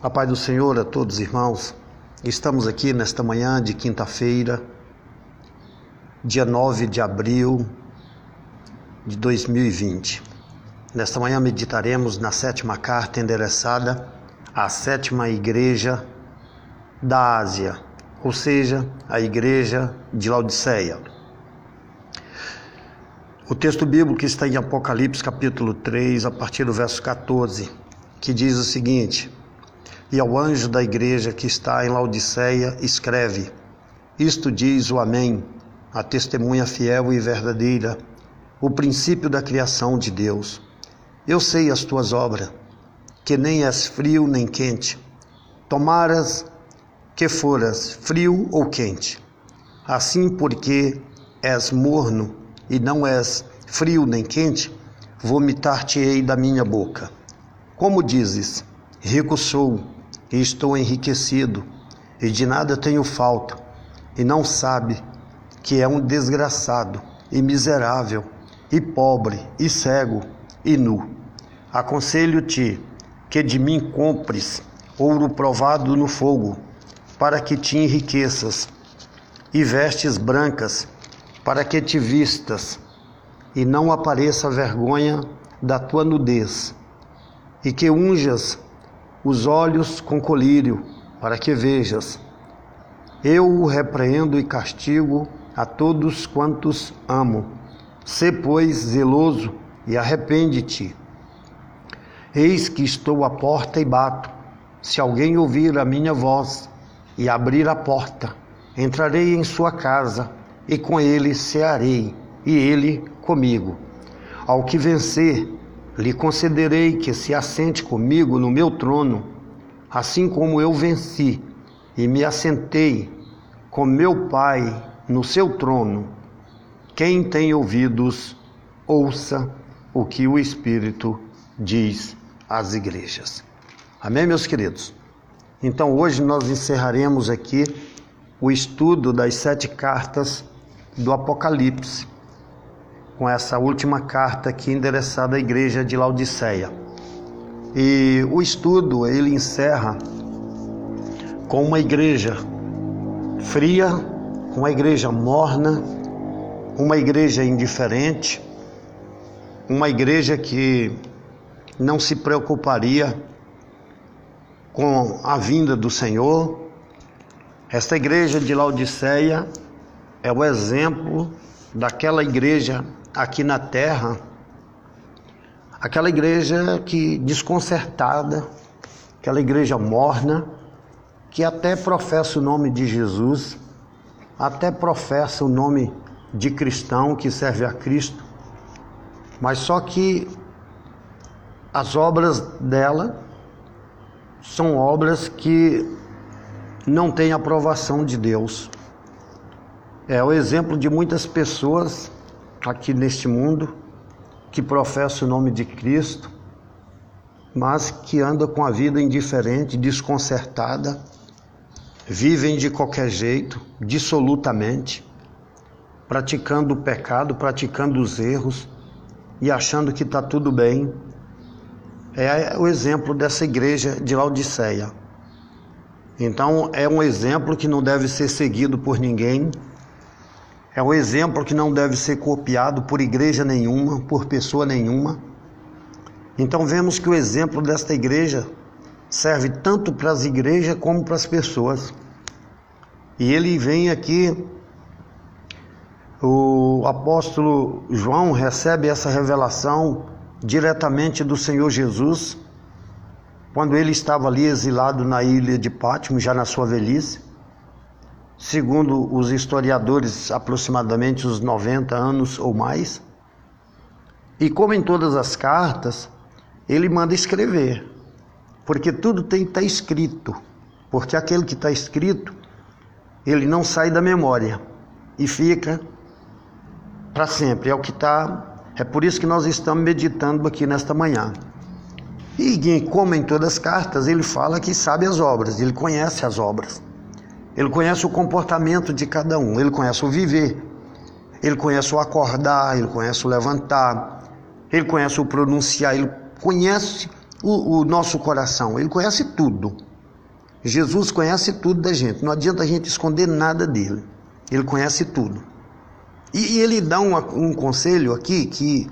A paz do Senhor a todos irmãos. Estamos aqui nesta manhã de quinta-feira, dia 9 de abril de 2020. Nesta manhã meditaremos na sétima carta endereçada à sétima igreja da Ásia, ou seja, a igreja de Laodiceia. O texto bíblico está em Apocalipse capítulo 3, a partir do verso 14, que diz o seguinte: e ao anjo da igreja que está em Laodiceia, escreve: Isto diz o Amém, a testemunha fiel e verdadeira, o princípio da criação de Deus. Eu sei as tuas obras, que nem és frio nem quente. Tomaras que foras frio ou quente. Assim, porque és morno e não és frio nem quente, vomitar-te-ei da minha boca. Como dizes, rico sou e estou enriquecido, e de nada tenho falta, e não sabe que é um desgraçado, e miserável, e pobre, e cego, e nu. Aconselho-te que de mim compres ouro provado no fogo, para que te enriqueças, e vestes brancas, para que te vistas, e não apareça vergonha da tua nudez, e que unjas os olhos com colírio, para que vejas. Eu o repreendo e castigo a todos quantos amo. Sê, pois, zeloso e arrepende-te. Eis que estou à porta e bato. Se alguém ouvir a minha voz e abrir a porta, entrarei em sua casa e com ele cearei, e ele comigo. Ao que vencer, lhe concederei que se assente comigo no meu trono, assim como eu venci e me assentei com meu Pai no seu trono. Quem tem ouvidos, ouça o que o Espírito diz às igrejas. Amém, meus queridos? Então, hoje nós encerraremos aqui o estudo das sete cartas do Apocalipse com essa última carta aqui endereçada à igreja de Laodiceia. E o estudo ele encerra com uma igreja fria, uma igreja morna, uma igreja indiferente, uma igreja que não se preocuparia com a vinda do Senhor. Esta igreja de Laodiceia é o exemplo daquela igreja aqui na terra, aquela igreja que desconcertada, aquela igreja morna, que até professa o nome de Jesus, até professa o nome de cristão que serve a Cristo, mas só que as obras dela são obras que não têm aprovação de Deus. É o exemplo de muitas pessoas aqui neste mundo que professa o nome de Cristo, mas que anda com a vida indiferente, desconcertada, vivem de qualquer jeito, dissolutamente, praticando o pecado, praticando os erros e achando que está tudo bem. É o exemplo dessa igreja de Laodiceia. Então, é um exemplo que não deve ser seguido por ninguém é um exemplo que não deve ser copiado por igreja nenhuma, por pessoa nenhuma. Então vemos que o exemplo desta igreja serve tanto para as igrejas como para as pessoas. E ele vem aqui, o apóstolo João recebe essa revelação diretamente do Senhor Jesus, quando ele estava ali exilado na ilha de Pátimo, já na sua velhice segundo os historiadores, aproximadamente os 90 anos ou mais. E como em todas as cartas, ele manda escrever, porque tudo tem que estar tá escrito, porque aquele que está escrito, ele não sai da memória e fica para sempre. É o que está. É por isso que nós estamos meditando aqui nesta manhã. E como em todas as cartas, ele fala que sabe as obras, ele conhece as obras. Ele conhece o comportamento de cada um, ele conhece o viver, ele conhece o acordar, ele conhece o levantar, ele conhece o pronunciar, ele conhece o, o nosso coração, ele conhece tudo. Jesus conhece tudo da gente, não adianta a gente esconder nada dele, ele conhece tudo. E, e ele dá um, um conselho aqui que,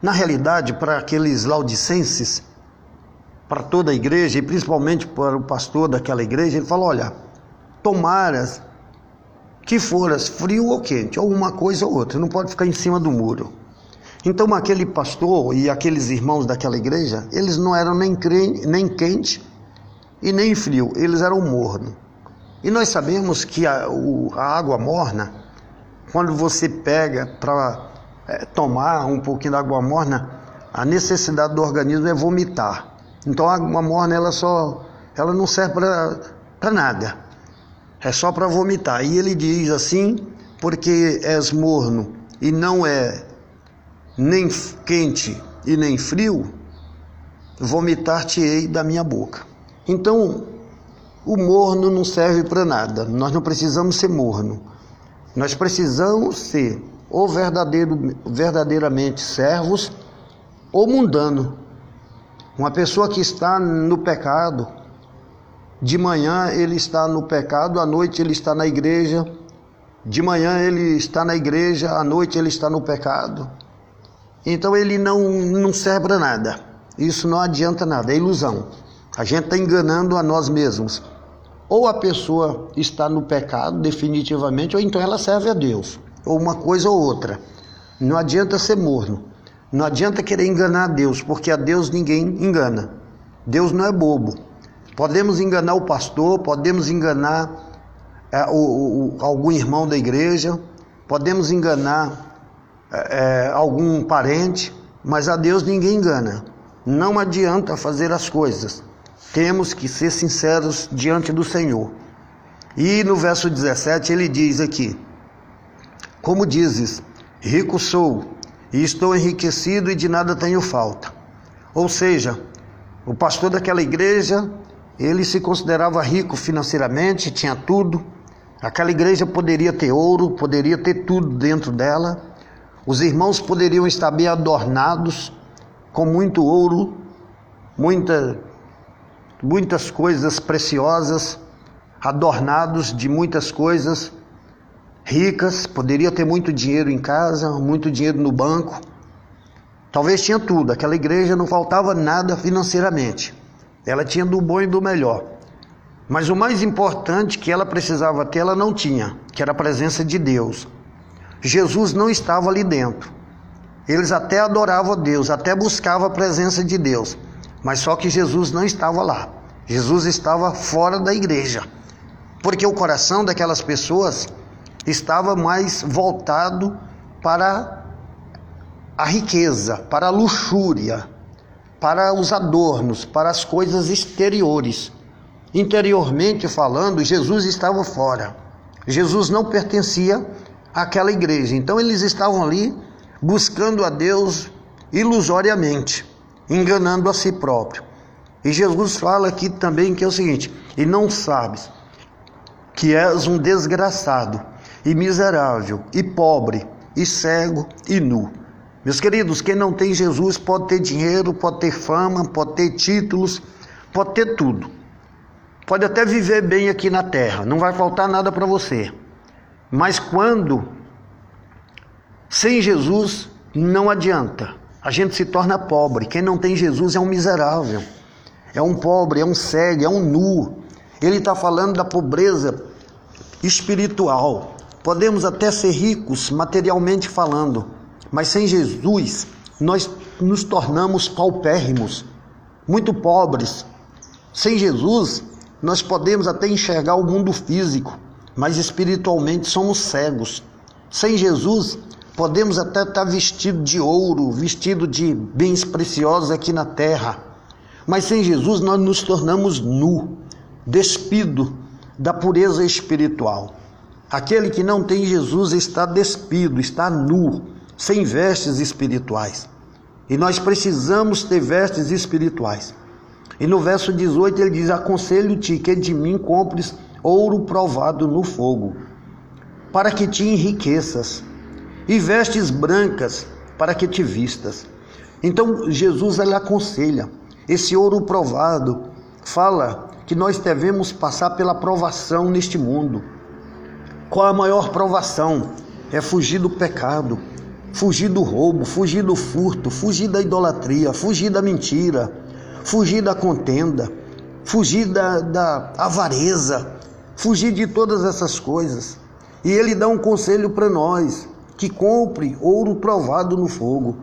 na realidade, para aqueles laudicenses, para toda a igreja e principalmente para o pastor daquela igreja, ele fala: olha, tomaras que foras frio ou quente, ou uma coisa ou outra, não pode ficar em cima do muro. Então aquele pastor e aqueles irmãos daquela igreja, eles não eram nem, nem quente e nem frio, eles eram morno. E nós sabemos que a, o, a água morna, quando você pega para é, tomar um pouquinho da água morna, a necessidade do organismo é vomitar. Então a água morna ela só ela não serve para nada. É só para vomitar. E ele diz assim, porque és morno e não é nem quente e nem frio, vomitar-te-ei da minha boca. Então, o morno não serve para nada. Nós não precisamos ser morno. Nós precisamos ser ou verdadeiramente servos ou mundano. Uma pessoa que está no pecado, de manhã ele está no pecado, à noite ele está na igreja, de manhã ele está na igreja, à noite ele está no pecado. Então ele não, não serve para nada. Isso não adianta nada, é ilusão. A gente está enganando a nós mesmos. Ou a pessoa está no pecado definitivamente, ou então ela serve a Deus, ou uma coisa ou outra. Não adianta ser morno. Não adianta querer enganar a Deus, porque a Deus ninguém engana. Deus não é bobo. Podemos enganar o pastor, podemos enganar é, o, o, algum irmão da igreja, podemos enganar é, algum parente, mas a Deus ninguém engana. Não adianta fazer as coisas. Temos que ser sinceros diante do Senhor. E no verso 17 ele diz aqui: Como dizes, rico sou, e estou enriquecido e de nada tenho falta. Ou seja, o pastor daquela igreja, ele se considerava rico financeiramente, tinha tudo. Aquela igreja poderia ter ouro, poderia ter tudo dentro dela, os irmãos poderiam estar bem adornados com muito ouro, muita, muitas coisas preciosas, adornados de muitas coisas ricas, poderia ter muito dinheiro em casa, muito dinheiro no banco. Talvez tinha tudo, aquela igreja não faltava nada financeiramente. Ela tinha do bom e do melhor. Mas o mais importante que ela precisava ter, ela não tinha, que era a presença de Deus. Jesus não estava ali dentro. Eles até adoravam Deus, até buscavam a presença de Deus, mas só que Jesus não estava lá. Jesus estava fora da igreja, porque o coração daquelas pessoas estava mais voltado para a riqueza, para a luxúria, para os adornos, para as coisas exteriores. Interiormente falando, Jesus estava fora. Jesus não pertencia aquela igreja. Então eles estavam ali buscando a Deus ilusoriamente, enganando a si próprio. E Jesus fala aqui também que é o seguinte: e não sabes que és um desgraçado e miserável e pobre e cego e nu. Meus queridos, quem não tem Jesus pode ter dinheiro, pode ter fama, pode ter títulos, pode ter tudo. Pode até viver bem aqui na terra, não vai faltar nada para você. Mas quando sem Jesus não adianta, a gente se torna pobre. Quem não tem Jesus é um miserável, é um pobre, é um cego, é um nu. Ele está falando da pobreza espiritual. Podemos até ser ricos materialmente falando, mas sem Jesus nós nos tornamos paupérrimos, muito pobres. Sem Jesus nós podemos até enxergar o mundo físico, mas espiritualmente somos cegos. Sem Jesus, podemos até estar vestido de ouro, vestido de bens preciosos aqui na terra, mas sem Jesus nós nos tornamos nu, despido da pureza espiritual. Aquele que não tem Jesus está despido, está nu, sem vestes espirituais. E nós precisamos ter vestes espirituais. E no verso 18 ele diz: Aconselho-te que de mim compres ouro provado no fogo, para que te enriqueças, e vestes brancas, para que te vistas, Então Jesus ele aconselha. Esse ouro provado fala que nós devemos passar pela provação neste mundo. Qual a maior provação? É fugir do pecado, fugir do roubo, fugir do furto, fugir da idolatria, fugir da mentira, fugir da contenda, fugir da, da avareza, fugir de todas essas coisas. E ele dá um conselho para nós: que compre ouro provado no fogo.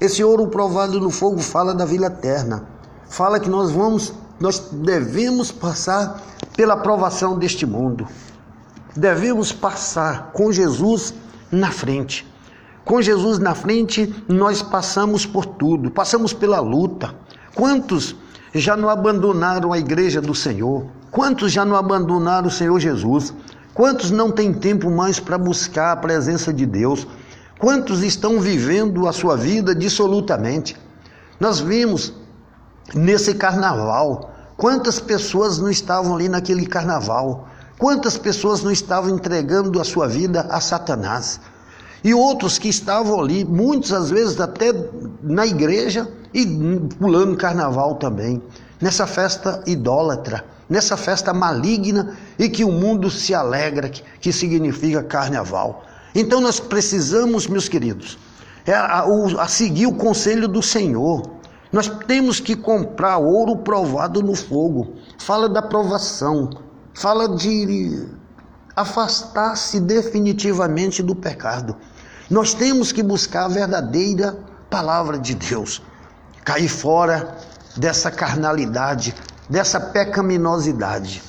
Esse ouro provado no fogo fala da vida eterna. Fala que nós vamos, nós devemos passar pela provação deste mundo. Devemos passar com Jesus na frente. Com Jesus na frente, nós passamos por tudo, passamos pela luta. Quantos já não abandonaram a igreja do Senhor? Quantos já não abandonaram o Senhor Jesus? Quantos não têm tempo mais para buscar a presença de Deus? Quantos estão vivendo a sua vida dissolutamente? Nós vimos nesse carnaval quantas pessoas não estavam ali naquele carnaval, quantas pessoas não estavam entregando a sua vida a Satanás. E outros que estavam ali, muitas às vezes até na igreja e pulando carnaval também, nessa festa idólatra nessa festa maligna e que o mundo se alegra, que significa carnaval. Então nós precisamos, meus queridos, é a, a, a seguir o conselho do Senhor. Nós temos que comprar ouro provado no fogo. Fala da provação, fala de afastar-se definitivamente do pecado. Nós temos que buscar a verdadeira palavra de Deus, cair fora dessa carnalidade, dessa pecaminosidade.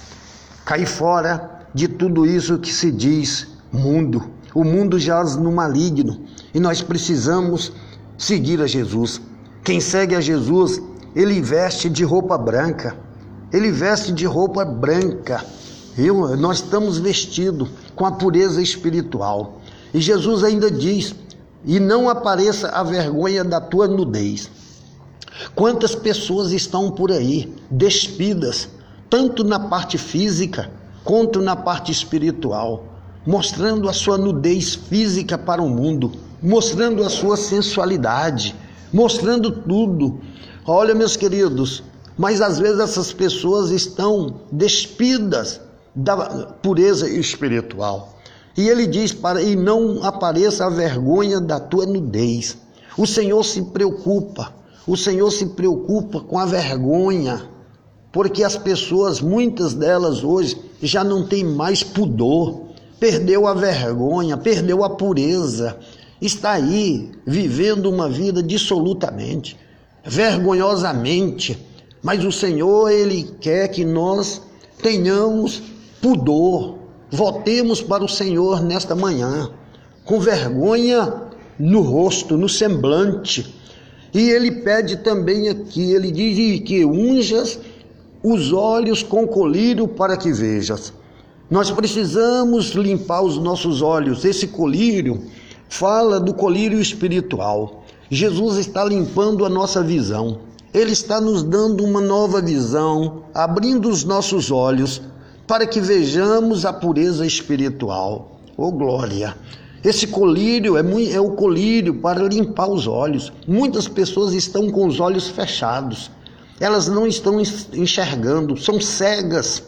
Cair fora de tudo isso que se diz mundo. O mundo jaz no maligno e nós precisamos seguir a Jesus. Quem segue a Jesus, ele veste de roupa branca. Ele veste de roupa branca. Eu, nós estamos vestidos com a pureza espiritual. E Jesus ainda diz: e não apareça a vergonha da tua nudez. Quantas pessoas estão por aí despidas, tanto na parte física quanto na parte espiritual, mostrando a sua nudez física para o mundo, mostrando a sua sensualidade, mostrando tudo. Olha, meus queridos, mas às vezes essas pessoas estão despidas da pureza espiritual. E ele diz para e não apareça a vergonha da tua nudez. O Senhor se preocupa o Senhor se preocupa com a vergonha, porque as pessoas, muitas delas hoje, já não têm mais pudor, perdeu a vergonha, perdeu a pureza, está aí vivendo uma vida dissolutamente, vergonhosamente. Mas o Senhor, Ele quer que nós tenhamos pudor, voltemos para o Senhor nesta manhã, com vergonha no rosto, no semblante e ele pede também aqui, ele diz que unjas os olhos com colírio para que vejas. Nós precisamos limpar os nossos olhos. Esse colírio fala do colírio espiritual. Jesus está limpando a nossa visão. Ele está nos dando uma nova visão, abrindo os nossos olhos para que vejamos a pureza espiritual. Oh glória! Esse colírio é, muito, é o colírio para limpar os olhos. Muitas pessoas estão com os olhos fechados. Elas não estão enxergando, são cegas,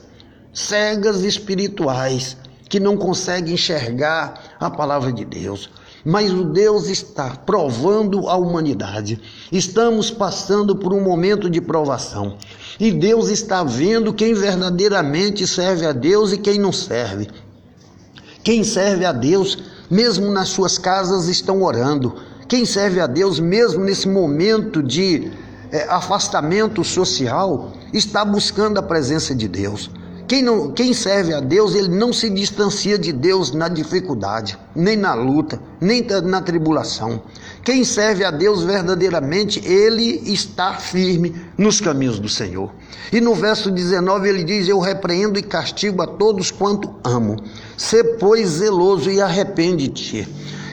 cegas espirituais, que não conseguem enxergar a palavra de Deus. Mas o Deus está provando a humanidade. Estamos passando por um momento de provação. E Deus está vendo quem verdadeiramente serve a Deus e quem não serve. Quem serve a Deus mesmo nas suas casas, estão orando. Quem serve a Deus, mesmo nesse momento de é, afastamento social, está buscando a presença de Deus. Quem, não, quem serve a Deus, ele não se distancia de Deus na dificuldade, nem na luta, nem na tribulação. Quem serve a Deus verdadeiramente, ele está firme nos caminhos do Senhor. E no verso 19 ele diz: Eu repreendo e castigo a todos quanto amo. Sê, pois, zeloso e arrepende-te.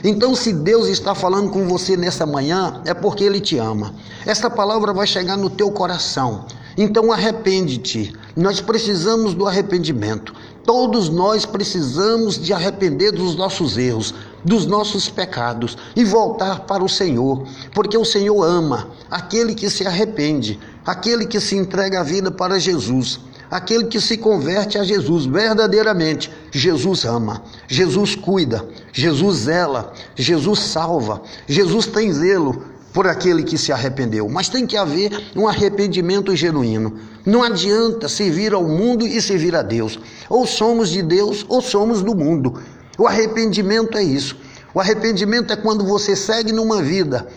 Então, se Deus está falando com você nessa manhã, é porque Ele te ama. Esta palavra vai chegar no teu coração. Então, arrepende-te. Nós precisamos do arrependimento. Todos nós precisamos de arrepender dos nossos erros dos nossos pecados e voltar para o Senhor, porque o Senhor ama aquele que se arrepende, aquele que se entrega a vida para Jesus, aquele que se converte a Jesus verdadeiramente. Jesus ama, Jesus cuida, Jesus zela, Jesus salva, Jesus tem zelo por aquele que se arrependeu, mas tem que haver um arrependimento genuíno. Não adianta servir ao mundo e servir a Deus. Ou somos de Deus ou somos do mundo. O arrependimento é isso. O arrependimento é quando você segue numa vida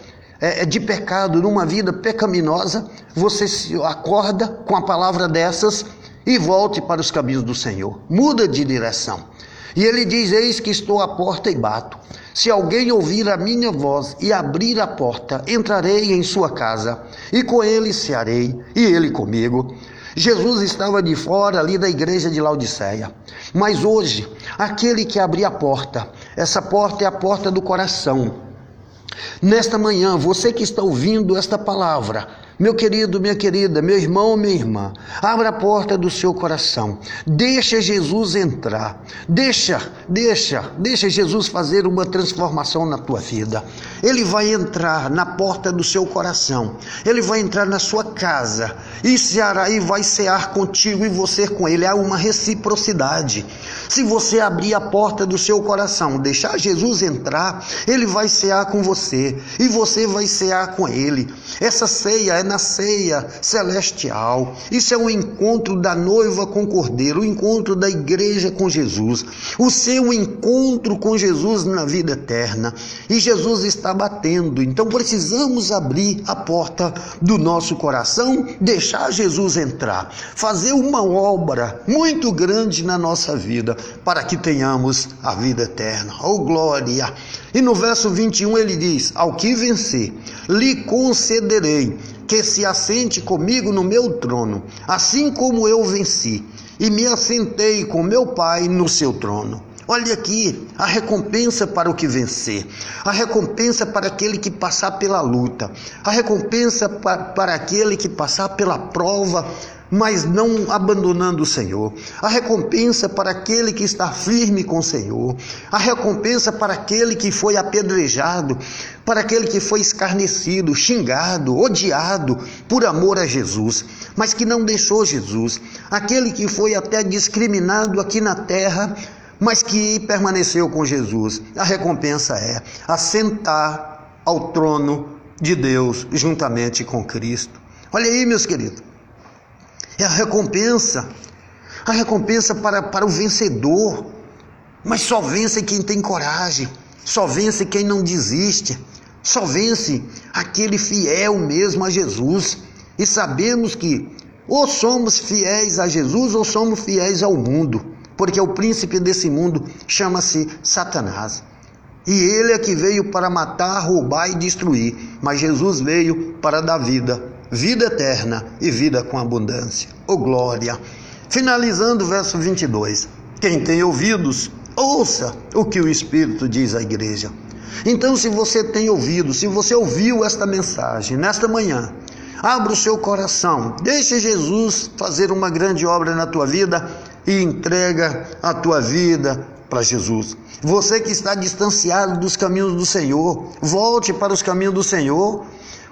é, é de pecado, numa vida pecaminosa, você se acorda com a palavra dessas e volte para os caminhos do Senhor. Muda de direção. E ele diz: Eis que estou à porta e bato. Se alguém ouvir a minha voz e abrir a porta, entrarei em sua casa, e com ele cearei, e ele comigo. Jesus estava de fora ali da igreja de Laodiceia. Mas hoje, aquele que abrir a porta, essa porta é a porta do coração. Nesta manhã, você que está ouvindo esta palavra, meu querido, minha querida, meu irmão, minha irmã, abra a porta do seu coração. Deixa Jesus entrar. Deixa, deixa, deixa Jesus fazer uma transformação na tua vida. Ele vai entrar na porta do seu coração. Ele vai entrar na sua casa e ceará e vai cear contigo e você com ele. Há uma reciprocidade. Se você abrir a porta do seu coração, deixar Jesus entrar, ele vai cear com você e você vai cear com ele. Essa ceia é na ceia celestial. Isso é o encontro da noiva com o cordeiro, o encontro da igreja com Jesus, o seu encontro com Jesus na vida eterna. E Jesus está batendo, então precisamos abrir a porta do nosso coração, deixar Jesus entrar, fazer uma obra muito grande na nossa vida para que tenhamos a vida eterna. Oh glória! E no verso 21 ele diz: Ao que vencer, lhe concederei que se assente comigo no meu trono, assim como eu venci e me assentei com meu Pai no seu trono. Olha aqui a recompensa para o que vencer, a recompensa para aquele que passar pela luta, a recompensa para, para aquele que passar pela prova mas não abandonando o Senhor. A recompensa para aquele que está firme com o Senhor. A recompensa para aquele que foi apedrejado, para aquele que foi escarnecido, xingado, odiado por amor a Jesus, mas que não deixou Jesus. Aquele que foi até discriminado aqui na terra, mas que permaneceu com Jesus. A recompensa é assentar ao trono de Deus juntamente com Cristo. Olha aí, meus queridos. É a recompensa. A recompensa para, para o vencedor. Mas só vence quem tem coragem. Só vence quem não desiste. Só vence aquele fiel mesmo a Jesus. E sabemos que ou somos fiéis a Jesus ou somos fiéis ao mundo. Porque o príncipe desse mundo chama-se Satanás. E ele é que veio para matar, roubar e destruir. Mas Jesus veio para dar vida vida eterna e vida com abundância. Oh glória! Finalizando o verso 22. Quem tem ouvidos, ouça o que o Espírito diz à igreja. Então, se você tem ouvido, se você ouviu esta mensagem nesta manhã, abra o seu coração, deixe Jesus fazer uma grande obra na tua vida e entrega a tua vida para Jesus. Você que está distanciado dos caminhos do Senhor, volte para os caminhos do Senhor.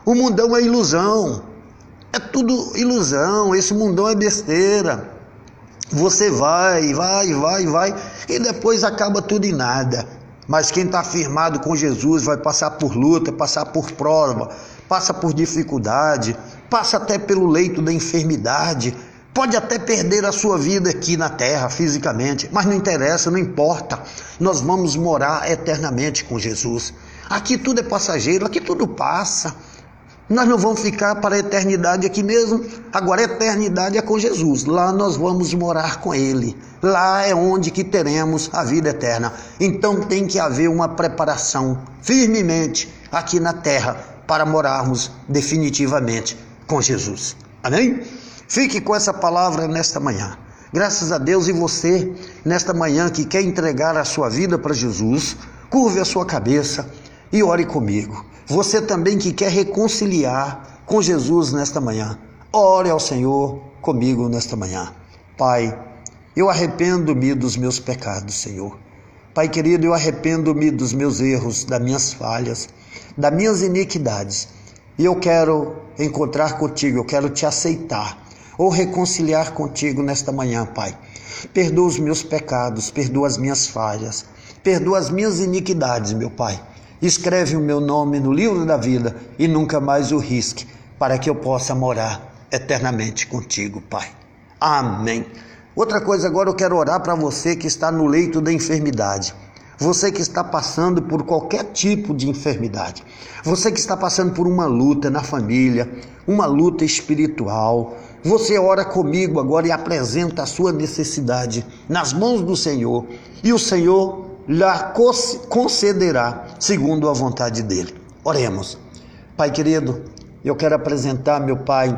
O mundão é ilusão. É tudo ilusão, esse mundão é besteira. Você vai, vai, vai, vai, e depois acaba tudo em nada. Mas quem está firmado com Jesus vai passar por luta, passar por prova, passa por dificuldade, passa até pelo leito da enfermidade, pode até perder a sua vida aqui na terra fisicamente, mas não interessa, não importa. Nós vamos morar eternamente com Jesus. Aqui tudo é passageiro, aqui tudo passa. Nós não vamos ficar para a eternidade aqui mesmo. Agora a eternidade é com Jesus. Lá nós vamos morar com ele. Lá é onde que teremos a vida eterna. Então tem que haver uma preparação firmemente aqui na terra para morarmos definitivamente com Jesus. Amém? Fique com essa palavra nesta manhã. Graças a Deus e você nesta manhã que quer entregar a sua vida para Jesus, curve a sua cabeça e ore comigo. Você também que quer reconciliar com Jesus nesta manhã, ore ao Senhor comigo nesta manhã. Pai, eu arrependo-me dos meus pecados, Senhor. Pai querido, eu arrependo-me dos meus erros, das minhas falhas, das minhas iniquidades. E eu quero encontrar contigo, eu quero te aceitar ou reconciliar contigo nesta manhã, Pai. Perdoa os meus pecados, perdoa as minhas falhas, perdoa as minhas iniquidades, meu Pai. Escreve o meu nome no livro da vida e nunca mais o risque, para que eu possa morar eternamente contigo, Pai. Amém. Outra coisa, agora eu quero orar para você que está no leito da enfermidade. Você que está passando por qualquer tipo de enfermidade. Você que está passando por uma luta na família, uma luta espiritual. Você ora comigo agora e apresenta a sua necessidade nas mãos do Senhor. E o Senhor lhe concederá segundo a vontade dele. Oremos. Pai querido, eu quero apresentar, meu Pai,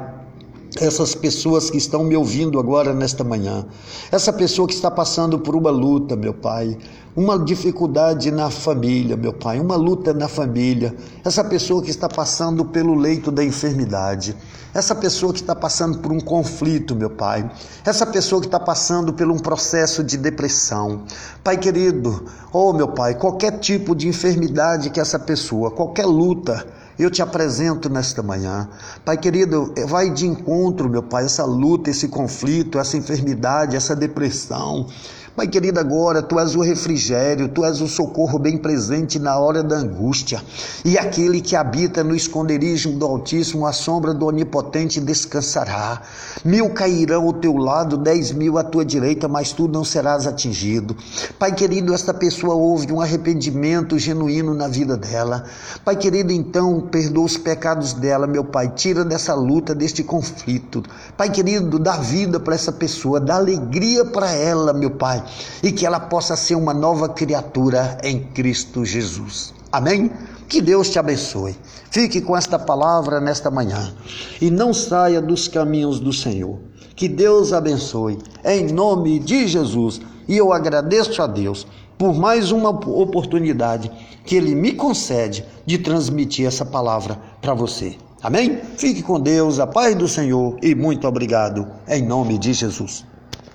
essas pessoas que estão me ouvindo agora nesta manhã, essa pessoa que está passando por uma luta, meu Pai, uma dificuldade na família, meu Pai, uma luta na família, essa pessoa que está passando pelo leito da enfermidade, essa pessoa que está passando por um conflito, meu Pai, essa pessoa que está passando por um processo de depressão, Pai querido, oh meu Pai, qualquer tipo de enfermidade que essa pessoa, qualquer luta, eu te apresento nesta manhã. Pai querido, vai de encontro, meu Pai, essa luta, esse conflito, essa enfermidade, essa depressão. Pai querido, agora tu és o refrigério, tu és o socorro bem presente na hora da angústia. E aquele que habita no esconderijo do Altíssimo, a sombra do Onipotente descansará. Mil cairão ao teu lado, dez mil à tua direita, mas tu não serás atingido. Pai querido, esta pessoa houve um arrependimento genuíno na vida dela. Pai querido, então, perdoa os pecados dela, meu Pai. Tira dessa luta, deste conflito. Pai querido, dá vida para essa pessoa, dá alegria para ela, meu Pai e que ela possa ser uma nova criatura em Cristo Jesus. Amém? Que Deus te abençoe. Fique com esta palavra nesta manhã e não saia dos caminhos do Senhor. Que Deus abençoe em nome de Jesus. E eu agradeço a Deus por mais uma oportunidade que Ele me concede de transmitir essa palavra para você. Amém? Fique com Deus, a paz do Senhor e muito obrigado em nome de Jesus.